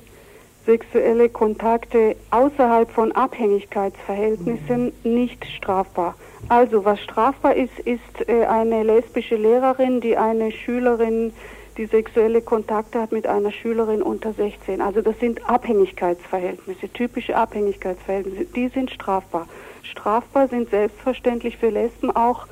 sexuelle Kontakte außerhalb von Abhängigkeitsverhältnissen nicht strafbar. Also was strafbar ist, ist äh, eine lesbische Lehrerin, die eine Schülerin, die sexuelle Kontakte hat mit einer Schülerin unter 16. Also das sind Abhängigkeitsverhältnisse, typische Abhängigkeitsverhältnisse, die sind strafbar. Strafbar sind selbstverständlich für Lesben auch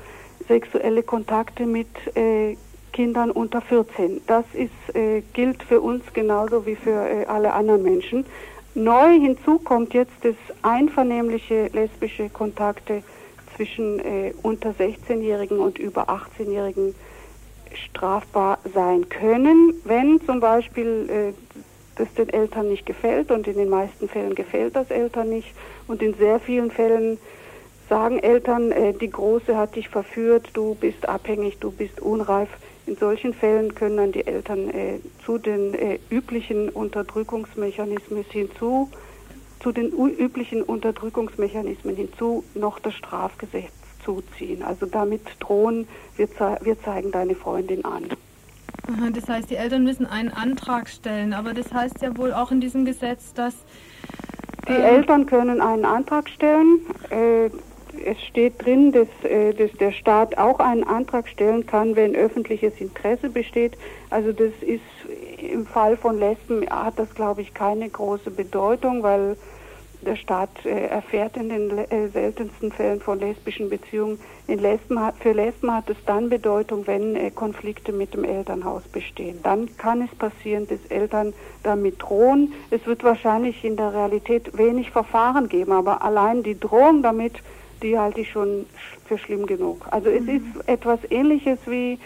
sexuelle Kontakte mit äh, Kindern unter 14. Das ist, äh, gilt für uns genauso wie für äh, alle anderen Menschen. Neu hinzu kommt jetzt, dass einvernehmliche lesbische Kontakte zwischen äh, unter 16-Jährigen und über 18-Jährigen strafbar sein können, wenn zum Beispiel äh, das den Eltern nicht gefällt und in den meisten Fällen gefällt das Eltern nicht und in sehr vielen Fällen sagen Eltern, äh, die Große hat dich verführt, du bist abhängig, du bist unreif. In solchen Fällen können dann die Eltern äh, zu den äh, üblichen Unterdrückungsmechanismen hinzu, zu den üblichen Unterdrückungsmechanismen hinzu noch das Strafgesetz zuziehen. Also damit drohen, wir, ze wir zeigen deine Freundin an.
Aha, das heißt, die Eltern müssen einen Antrag stellen, aber das heißt ja wohl auch in diesem Gesetz, dass
die äh, Eltern können einen Antrag stellen. Äh, es steht drin, dass, äh, dass der Staat auch einen Antrag stellen kann, wenn öffentliches Interesse besteht. Also das ist im Fall von Lesben hat das, glaube ich, keine große Bedeutung, weil der Staat äh, erfährt in den äh, seltensten Fällen von lesbischen Beziehungen. Lesben hat, für Lesben hat es dann Bedeutung, wenn äh, Konflikte mit dem Elternhaus bestehen. Dann kann es passieren, dass Eltern damit drohen. Es wird wahrscheinlich in der Realität wenig Verfahren geben, aber allein die Drohung damit die halte ich schon für schlimm genug. Also es mhm. ist etwas Ähnliches wie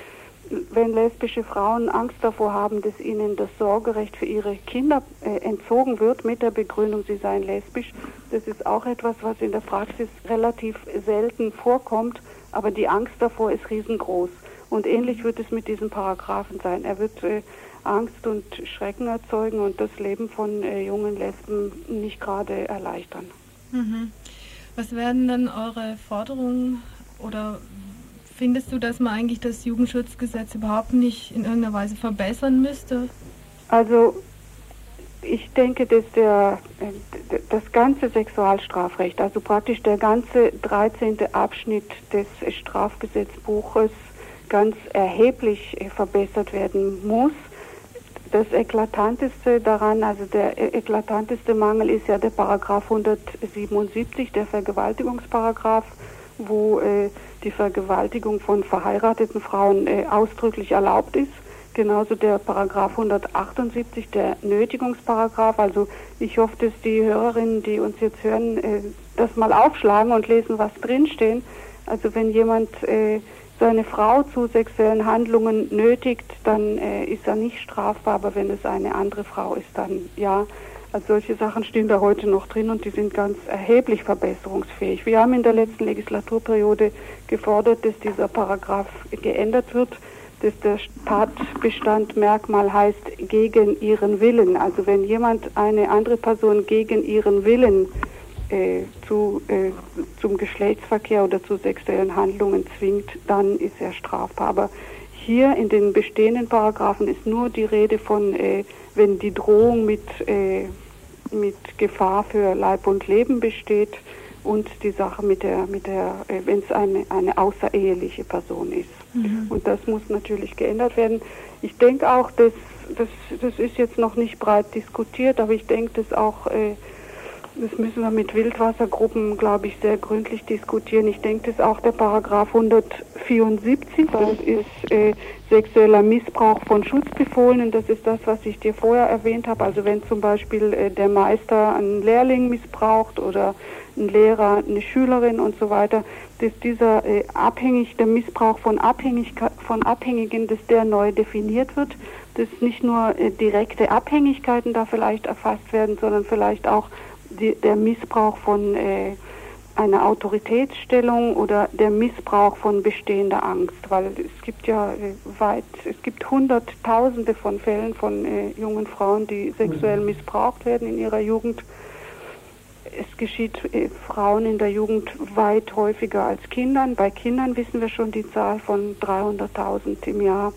wenn lesbische Frauen Angst davor haben, dass ihnen das Sorgerecht für ihre Kinder äh, entzogen wird mit der Begründung, sie seien lesbisch. Das ist auch etwas, was in der Praxis relativ selten vorkommt, aber die Angst davor ist riesengroß. Und ähnlich wird es mit diesem Paragraphen sein. Er wird äh, Angst und Schrecken erzeugen und das Leben von äh, jungen Lesben nicht gerade erleichtern.
Mhm. Was werden denn eure Forderungen oder findest du, dass man eigentlich das Jugendschutzgesetz überhaupt nicht in irgendeiner Weise verbessern müsste?
Also ich denke, dass der, äh, das ganze Sexualstrafrecht, also praktisch der ganze 13. Abschnitt des Strafgesetzbuches ganz erheblich äh, verbessert werden muss das eklatanteste daran, also der e- eklatanteste Mangel ist ja der Paragraph 177, der Vergewaltigungsparagraph, wo äh, die Vergewaltigung von verheirateten Frauen äh, ausdrücklich erlaubt ist. Genauso der Paragraph 178, der Nötigungsparagraph. Also ich hoffe, dass die Hörerinnen, die uns jetzt hören, äh, das mal aufschlagen und lesen, was drinstehen. Also wenn jemand äh, seine Frau zu sexuellen Handlungen nötigt, dann äh, ist er nicht strafbar, aber wenn es eine andere Frau ist, dann ja. Also solche Sachen stehen da heute noch drin und die sind ganz erheblich verbesserungsfähig. Wir haben in der letzten Legislaturperiode gefordert, dass dieser Paragraph geändert wird, dass der Tatbestand Merkmal heißt gegen ihren Willen. Also wenn jemand eine andere Person gegen ihren Willen äh, zu, äh, zum Geschlechtsverkehr oder zu sexuellen Handlungen zwingt, dann ist er strafbar. Aber hier in den bestehenden Paragraphen ist nur die Rede von, äh, wenn die Drohung mit, äh, mit Gefahr für Leib und Leben besteht und die Sache mit der, mit der, äh, wenn es eine, eine außereheliche Person ist. Mhm. Und das muss natürlich geändert werden. Ich denke auch, dass das, das ist jetzt noch nicht breit diskutiert, aber ich denke, dass auch äh, das müssen wir mit Wildwassergruppen, glaube ich, sehr gründlich diskutieren. Ich denke, das ist auch der Paragraph 174, das ist äh, sexueller Missbrauch von Schutzbefohlenen. Das ist das, was ich dir vorher erwähnt habe. Also wenn zum Beispiel äh, der Meister einen Lehrling missbraucht oder ein Lehrer eine Schülerin und so weiter, dass dieser äh, abhängig, der Missbrauch von, Abhängigkeit, von Abhängigen, dass der neu definiert wird, dass nicht nur äh, direkte Abhängigkeiten da vielleicht erfasst werden, sondern vielleicht auch die, der Missbrauch von äh, einer Autoritätsstellung oder der Missbrauch von bestehender Angst, weil es gibt ja äh, weit, es gibt hunderttausende von Fällen von äh, jungen Frauen, die sexuell missbraucht werden in ihrer Jugend. Es geschieht äh, Frauen in der Jugend weit häufiger als Kindern. Bei Kindern wissen wir schon die Zahl von 300.000 im Jahr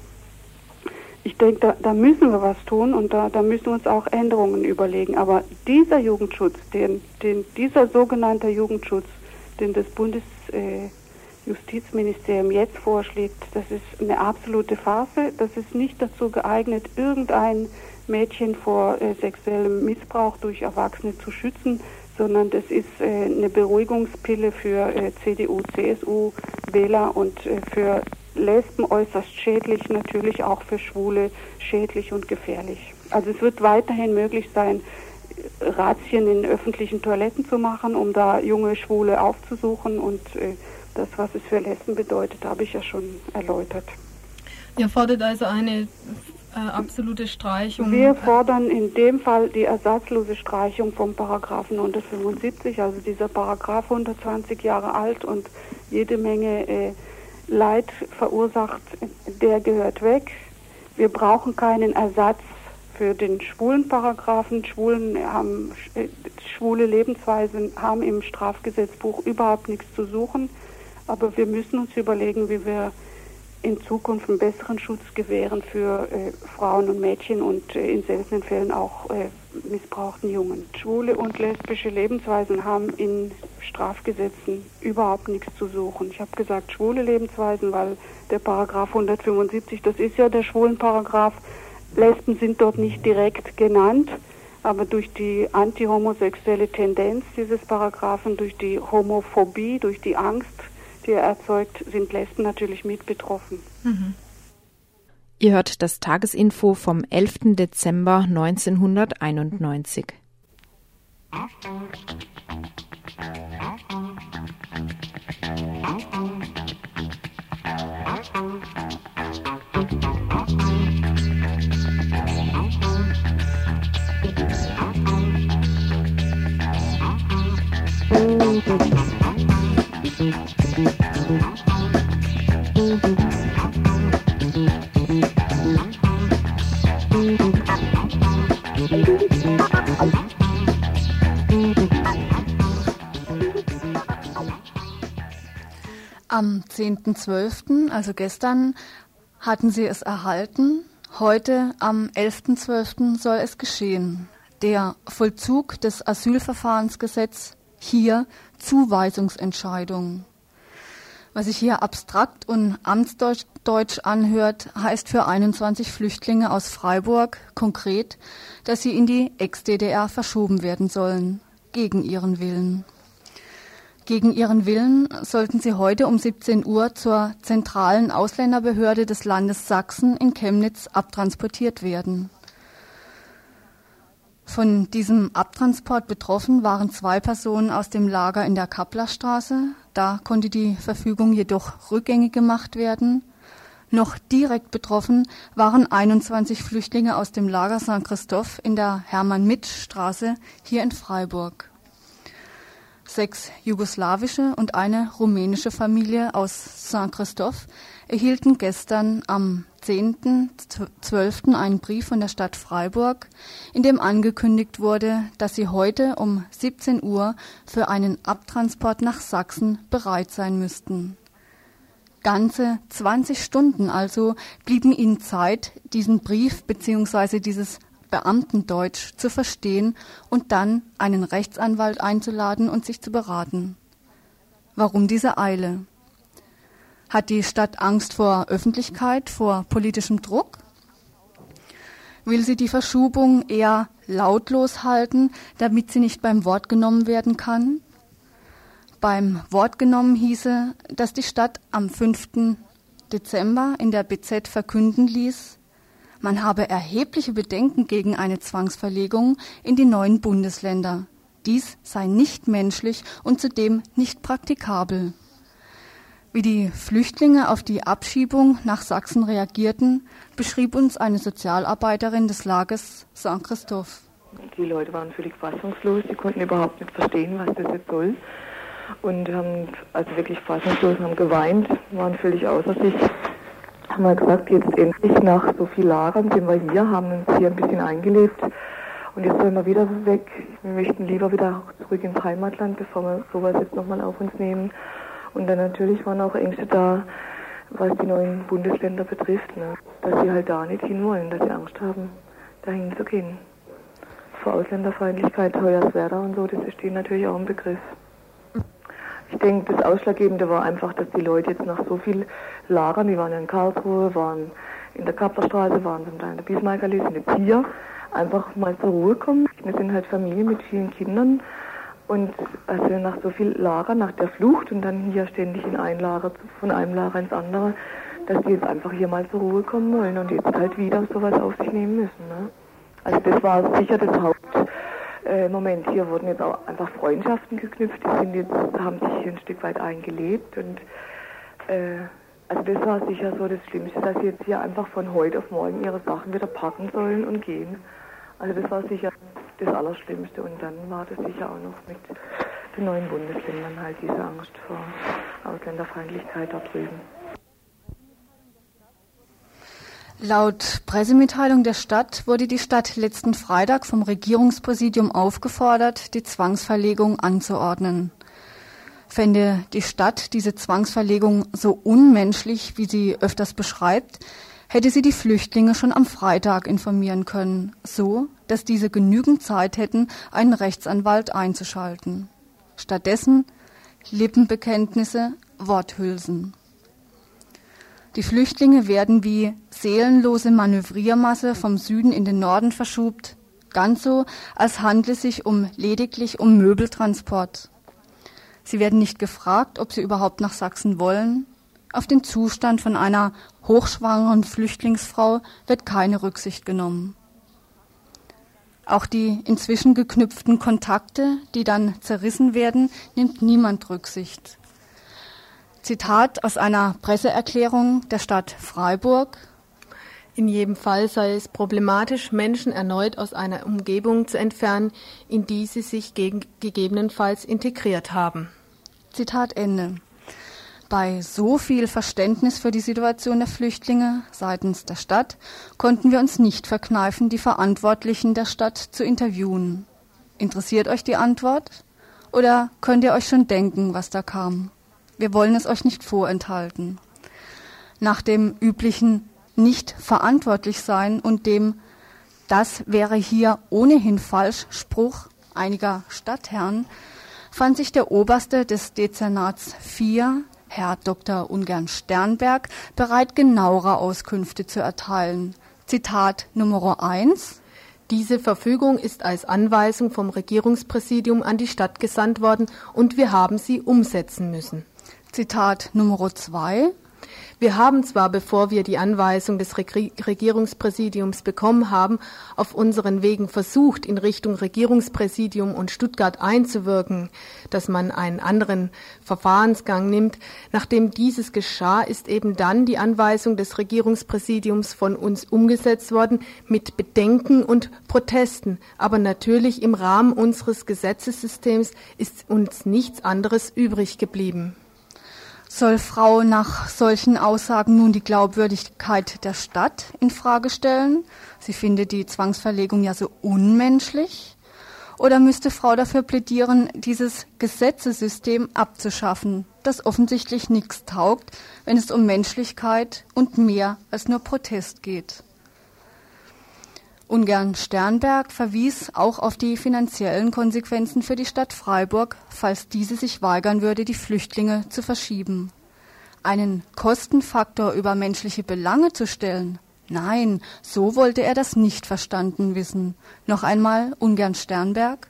ich denke, da, da, müssen wir was tun und da, da, müssen wir uns auch Änderungen überlegen. Aber dieser Jugendschutz, den, den, dieser sogenannte Jugendschutz, den das Bundesjustizministerium äh, jetzt vorschlägt, das ist eine absolute Farce. Das ist nicht dazu geeignet, irgendein Mädchen vor äh, sexuellem Missbrauch durch Erwachsene zu schützen, sondern das ist äh, eine Beruhigungspille für äh, CDU, CSU, Wähler und äh, für Lesben äußerst schädlich, natürlich auch für Schwule schädlich und gefährlich. Also es wird weiterhin möglich sein, Razzien in öffentlichen Toiletten zu machen, um da junge Schwule aufzusuchen und äh, das, was es für Lesben bedeutet, habe ich ja schon erläutert.
Ihr fordert also eine äh, absolute Streichung?
Wir fordern in dem Fall die ersatzlose Streichung vom Paragraphen 175, also dieser Paragraph 120 Jahre alt und jede Menge äh, Leid verursacht, der gehört weg. Wir brauchen keinen Ersatz für den schwulen Paragraphen. Schwulen haben, schwule Lebensweisen haben im Strafgesetzbuch überhaupt nichts zu suchen. Aber wir müssen uns überlegen, wie wir in Zukunft einen besseren Schutz gewähren für äh, Frauen und Mädchen und äh, in seltenen Fällen auch äh, missbrauchten Jungen. Schwule und lesbische Lebensweisen haben in Strafgesetzen überhaupt nichts zu suchen. Ich habe gesagt schwule Lebensweisen, weil der Paragraph 175, das ist ja der schwulen Paragraph, Lesben sind dort nicht direkt genannt, aber durch die antihomosexuelle Tendenz dieses Paragraphen, durch die Homophobie, durch die Angst, die er erzeugt, sind Lesben natürlich mit betroffen. Mhm.
Ihr hört das Tagesinfo vom 11. Dezember 1991.
Am 10.12., also gestern, hatten sie es erhalten. Heute, am 11.12., soll es geschehen. Der Vollzug des Asylverfahrensgesetzes, hier Zuweisungsentscheidung. Was sich hier abstrakt und amtsdeutsch anhört, heißt für 21 Flüchtlinge aus Freiburg konkret, dass sie in die Ex-DDR verschoben werden sollen, gegen ihren Willen. Gegen ihren Willen sollten sie heute um 17 Uhr zur zentralen Ausländerbehörde des Landes Sachsen in Chemnitz abtransportiert werden. Von diesem Abtransport betroffen waren zwei Personen aus dem Lager in der Kapplerstraße. Da konnte die Verfügung jedoch rückgängig gemacht werden. Noch direkt betroffen waren 21 Flüchtlinge aus dem Lager St. Christoph in der Hermann-Mitt-Straße hier in Freiburg. Sechs jugoslawische und eine rumänische Familie aus St. Christoph erhielten gestern am 10.12. einen Brief von der Stadt Freiburg, in dem angekündigt wurde, dass sie heute um 17 Uhr für einen Abtransport nach Sachsen bereit sein müssten. Ganze 20 Stunden also blieben ihnen Zeit, diesen Brief bzw. dieses Beamtendeutsch zu verstehen und dann einen Rechtsanwalt einzuladen und sich zu beraten. Warum diese Eile? Hat die Stadt Angst vor Öffentlichkeit, vor politischem Druck? Will sie die Verschubung eher lautlos halten, damit sie nicht beim Wort genommen werden kann? Beim Wort genommen hieße, dass die Stadt am 5. Dezember in der BZ verkünden ließ, man habe erhebliche Bedenken gegen eine Zwangsverlegung in die neuen Bundesländer. Dies sei nicht menschlich und zudem nicht praktikabel. Wie die Flüchtlinge auf die Abschiebung nach Sachsen reagierten, beschrieb uns eine Sozialarbeiterin des Lagers St. Christoph.
Die Leute waren völlig fassungslos, sie konnten überhaupt nicht verstehen, was das jetzt soll. Und haben also wirklich fassungslos, haben geweint, waren völlig außer sich. Haben wir gesagt, jetzt endlich nach so viel Lagern sind wir hier, haben uns hier ein bisschen eingelebt. Und jetzt sollen wir wieder weg. Wir möchten lieber wieder zurück ins Heimatland, bevor wir sowas jetzt nochmal auf uns nehmen. Und dann natürlich waren auch Ängste da, was die neuen Bundesländer betrifft, ne? dass sie halt da nicht hinwollen, dass sie Angst haben, dahin zu gehen. Vor Ausländerfeindlichkeit, Hoyerswerda und so, das steht natürlich auch im Begriff. Ich denke, das Ausschlaggebende war einfach, dass die Leute jetzt nach so viel Lagern, die waren in Karlsruhe, waren in der Kaplerstraße, waren zum Teil in der Bismarckallee, sind jetzt hier, einfach mal zur Ruhe kommen. Wir sind halt Familien mit vielen Kindern und also nach so viel Lager, nach der Flucht und dann hier ständig in ein Lager, von einem Lager ins andere, dass die jetzt einfach hier mal zur Ruhe kommen wollen und jetzt halt wieder sowas auf sich nehmen müssen. Ne? Also das war sicher das Hauptmoment. Äh, hier wurden jetzt auch einfach Freundschaften geknüpft, die sind jetzt, haben sich hier ein Stück weit eingelebt und äh, also das war sicher so das Schlimmste, dass sie jetzt hier einfach von heute auf morgen ihre Sachen wieder packen sollen und gehen. Also das war sicher das Allerschlimmste. Und dann war das sicher auch noch mit den neuen Bundesländern halt diese Angst vor Ausländerfeindlichkeit da drüben.
Laut Pressemitteilung der Stadt wurde die Stadt letzten Freitag vom Regierungspräsidium aufgefordert, die Zwangsverlegung anzuordnen. Fände die Stadt diese Zwangsverlegung so unmenschlich, wie sie öfters beschreibt, hätte sie die Flüchtlinge schon am Freitag informieren können, so dass diese genügend Zeit hätten, einen Rechtsanwalt einzuschalten. Stattdessen Lippenbekenntnisse, Worthülsen. Die Flüchtlinge werden wie seelenlose Manövriermasse vom Süden in den Norden verschubt, ganz so, als handle es sich um lediglich um Möbeltransport. Sie werden nicht gefragt, ob sie überhaupt nach Sachsen wollen, auf den Zustand von einer hochschwangeren Flüchtlingsfrau wird keine Rücksicht genommen. Auch die inzwischen geknüpften Kontakte, die dann zerrissen werden, nimmt niemand Rücksicht. Zitat aus einer Presseerklärung der Stadt Freiburg.
In jedem Fall sei es problematisch, Menschen erneut aus einer Umgebung zu entfernen, in die sie sich gegebenenfalls integriert haben.
Zitat Ende. Bei so viel Verständnis für die Situation der Flüchtlinge seitens der Stadt konnten wir uns nicht verkneifen, die Verantwortlichen der Stadt zu interviewen. Interessiert euch die Antwort? Oder könnt ihr euch schon denken, was da kam? Wir wollen es euch nicht vorenthalten. Nach dem üblichen nicht verantwortlich sein und dem das wäre hier ohnehin falsch Spruch einiger Stadtherren fand sich der Oberste des Dezernats 4 Herr Dr. Ungern Sternberg bereit, genauere Auskünfte zu erteilen. Zitat Nummer 1.
Diese Verfügung ist als Anweisung vom Regierungspräsidium an die Stadt gesandt worden und wir haben sie umsetzen müssen.
Zitat Nummer 2.
Wir haben zwar, bevor wir die Anweisung des Regierungspräsidiums bekommen haben, auf unseren Wegen versucht, in Richtung Regierungspräsidium und Stuttgart einzuwirken, dass man einen anderen Verfahrensgang nimmt. Nachdem dieses geschah, ist eben dann die Anweisung des Regierungspräsidiums von uns umgesetzt worden mit Bedenken und Protesten. Aber natürlich im Rahmen unseres Gesetzessystems ist uns nichts anderes übrig geblieben.
Soll Frau nach solchen Aussagen nun die Glaubwürdigkeit der Stadt in Frage stellen? Sie findet die Zwangsverlegung ja so unmenschlich. Oder müsste Frau dafür plädieren, dieses Gesetzessystem abzuschaffen, das offensichtlich nichts taugt, wenn es um Menschlichkeit und mehr als nur Protest geht? Ungern Sternberg verwies auch auf die finanziellen Konsequenzen für die Stadt Freiburg, falls diese sich weigern würde, die Flüchtlinge zu verschieben. Einen Kostenfaktor über menschliche Belange zu stellen? Nein, so wollte er das nicht verstanden wissen. Noch einmal Ungern Sternberg.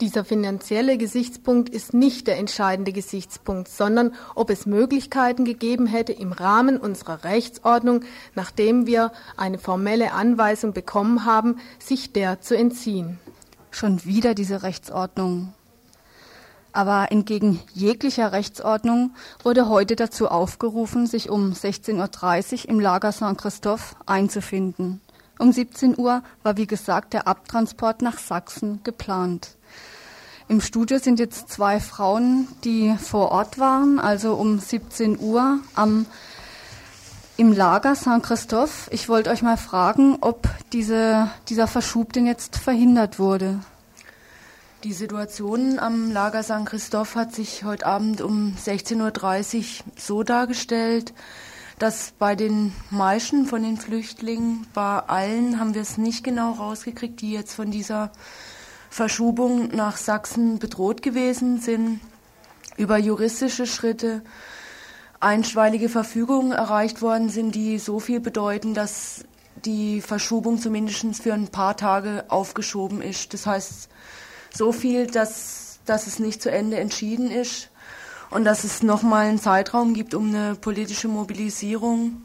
Dieser finanzielle Gesichtspunkt ist nicht der entscheidende Gesichtspunkt, sondern ob es Möglichkeiten gegeben hätte, im Rahmen unserer Rechtsordnung, nachdem wir eine formelle Anweisung bekommen haben, sich der zu entziehen.
Schon wieder diese Rechtsordnung. Aber entgegen jeglicher Rechtsordnung wurde heute dazu aufgerufen, sich um 16.30 Uhr im Lager Saint-Christophe einzufinden. Um 17 Uhr war, wie gesagt, der Abtransport nach Sachsen geplant. Im Studio sind jetzt zwei Frauen, die vor Ort waren, also um 17 Uhr am im Lager Saint-Christophe. Ich wollte euch mal fragen, ob diese, dieser Verschub denn jetzt verhindert wurde.
Die Situation am Lager St. Christoph hat sich heute Abend um 16.30 Uhr so dargestellt, dass bei den meisten von den Flüchtlingen, bei allen haben wir es nicht genau rausgekriegt, die jetzt von dieser Verschubung nach Sachsen bedroht gewesen sind, über juristische Schritte einstweilige Verfügungen erreicht worden sind, die so viel bedeuten, dass die Verschubung zumindest für ein paar Tage aufgeschoben ist. Das heißt, so viel, dass, dass es nicht zu Ende entschieden ist und dass es nochmal einen Zeitraum gibt, um eine politische Mobilisierung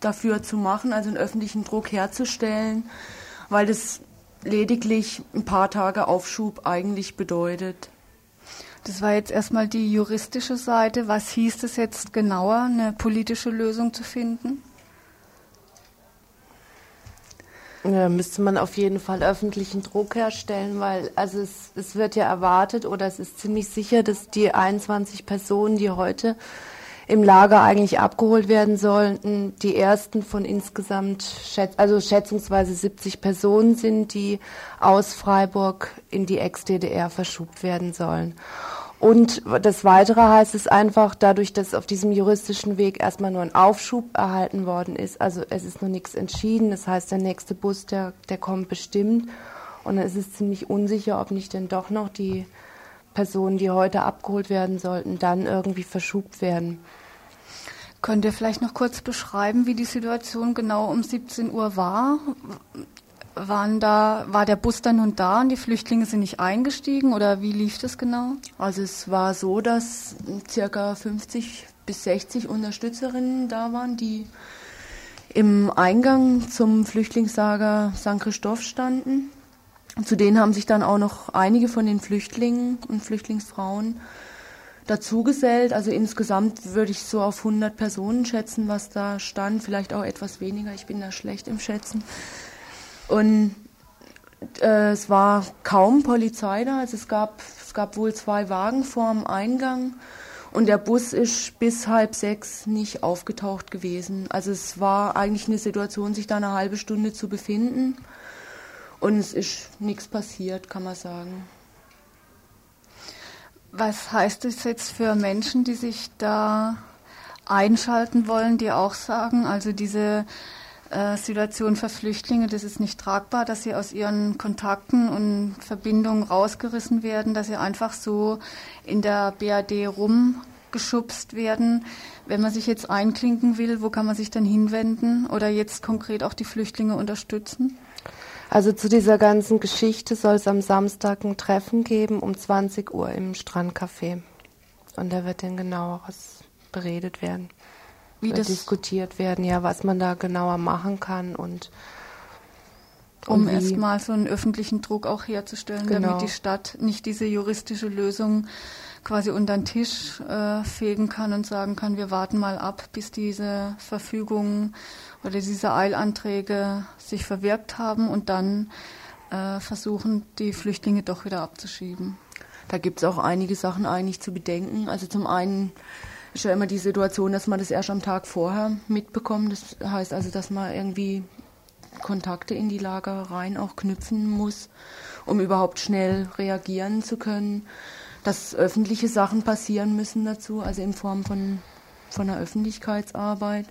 dafür zu machen, also einen öffentlichen Druck herzustellen, weil das lediglich ein paar Tage Aufschub eigentlich bedeutet.
Das war jetzt erstmal die juristische Seite. Was hieß es jetzt genauer, eine politische Lösung zu finden?
Ja, müsste man auf jeden Fall öffentlichen Druck herstellen, weil also es, es wird ja erwartet oder es ist ziemlich sicher, dass die 21 Personen, die heute im Lager eigentlich abgeholt werden sollten. Die ersten von insgesamt, also schätzungsweise 70 Personen sind, die aus Freiburg in die Ex-DDR verschubt werden sollen. Und das Weitere heißt es einfach, dadurch, dass auf diesem juristischen Weg erstmal nur ein Aufschub erhalten worden ist, also es ist noch nichts entschieden, das heißt, der nächste Bus, der, der kommt bestimmt. Und dann ist es ziemlich unsicher, ob nicht denn doch noch die Personen, die heute abgeholt werden sollten, dann irgendwie verschubt werden.
Könnt ihr vielleicht noch kurz beschreiben, wie die Situation genau um 17 Uhr war? Waren da, war der Bus dann nun da und die Flüchtlinge sind nicht eingestiegen oder wie lief das genau?
Also es war so, dass circa 50 bis 60 Unterstützerinnen da waren, die im Eingang zum Flüchtlingslager St. Christoph standen. Zu denen haben sich dann auch noch einige von den Flüchtlingen und Flüchtlingsfrauen dazugesellt. Also insgesamt würde ich so auf 100 Personen schätzen, was da stand. Vielleicht auch etwas weniger. Ich bin da schlecht im Schätzen. Und äh, es war kaum Polizei da. Also es gab, es gab wohl zwei Wagen vor dem Eingang. Und der Bus ist bis halb sechs nicht aufgetaucht gewesen. Also es war eigentlich eine Situation, sich da eine halbe Stunde zu befinden. Und es ist nichts passiert, kann man sagen.
Was heißt das jetzt für Menschen, die sich da einschalten wollen, die auch sagen, also diese äh, Situation für Flüchtlinge, das ist nicht tragbar, dass sie aus ihren Kontakten und Verbindungen rausgerissen werden, dass sie einfach so in der BAD rumgeschubst werden. Wenn man sich jetzt einklinken will, wo kann man sich dann hinwenden oder jetzt konkret auch die Flüchtlinge unterstützen?
Also zu dieser ganzen Geschichte soll es am Samstag ein Treffen geben um 20 Uhr im Strandcafé. Und da wird dann genaueres beredet werden. Wie das diskutiert werden, ja, was man da genauer machen kann und
um erstmal so einen öffentlichen Druck auch herzustellen, genau. damit die Stadt nicht diese juristische Lösung quasi unter den Tisch äh, fegen kann und sagen kann, wir warten mal ab, bis diese Verfügungen oder diese Eilanträge sich verwirkt haben und dann äh, versuchen, die Flüchtlinge doch wieder abzuschieben.
Da gibt es auch einige Sachen eigentlich zu bedenken. Also zum einen ist ja immer die Situation, dass man das erst am Tag vorher mitbekommt. Das heißt also, dass man irgendwie Kontakte in die Lagereien auch knüpfen muss, um überhaupt schnell reagieren zu können. Dass öffentliche Sachen passieren müssen dazu, also in Form von, von einer Öffentlichkeitsarbeit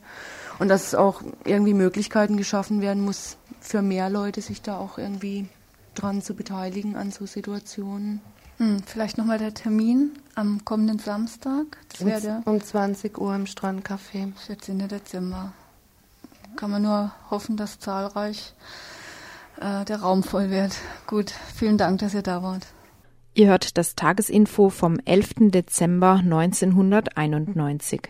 und dass auch irgendwie Möglichkeiten geschaffen werden muss
für mehr Leute sich da auch irgendwie dran zu beteiligen an so Situationen.
Hm, vielleicht nochmal der Termin am kommenden Samstag.
Das wäre der um 20 Uhr im Strandcafé.
14. Dezember. Kann man nur hoffen, dass zahlreich äh, der Raum voll wird. Gut, vielen Dank, dass ihr da wart.
Ihr hört das Tagesinfo vom 11. Dezember 1991.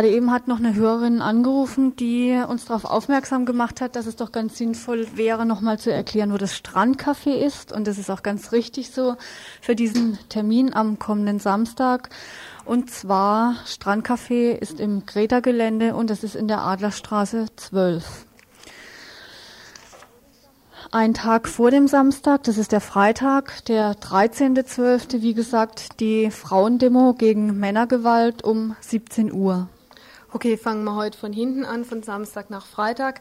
Gerade eben hat noch eine Hörerin angerufen, die uns darauf aufmerksam gemacht hat, dass es doch ganz sinnvoll wäre, nochmal zu erklären, wo das Strandcafé ist. Und das ist auch ganz richtig so für diesen Termin am kommenden Samstag. Und zwar Strandcafé ist im Greta-Gelände und das ist in der Adlerstraße 12. Ein Tag vor dem Samstag, das ist der Freitag, der 13.12., wie gesagt, die Frauendemo gegen Männergewalt um 17 Uhr.
Okay, fangen wir heute von hinten an, von Samstag nach Freitag.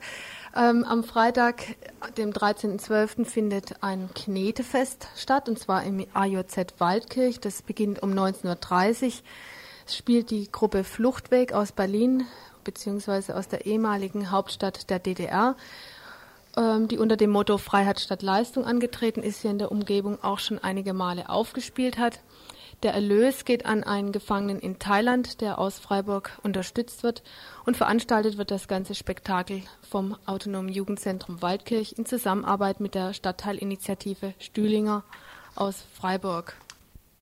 Ähm, am Freitag, dem 13.12., findet ein Knetefest statt, und zwar im AJZ Waldkirch. Das beginnt um 19.30 Uhr. Es spielt die Gruppe Fluchtweg aus Berlin, beziehungsweise aus der ehemaligen Hauptstadt der DDR ähm, die unter dem Motto Freiheit statt Leistung angetreten ist, hier in der Umgebung auch schon einige Male aufgespielt hat. Der Erlös geht an einen Gefangenen in Thailand, der aus Freiburg unterstützt wird. Und veranstaltet wird das ganze Spektakel vom Autonomen Jugendzentrum Waldkirch in Zusammenarbeit mit der Stadtteilinitiative Stühlinger aus Freiburg.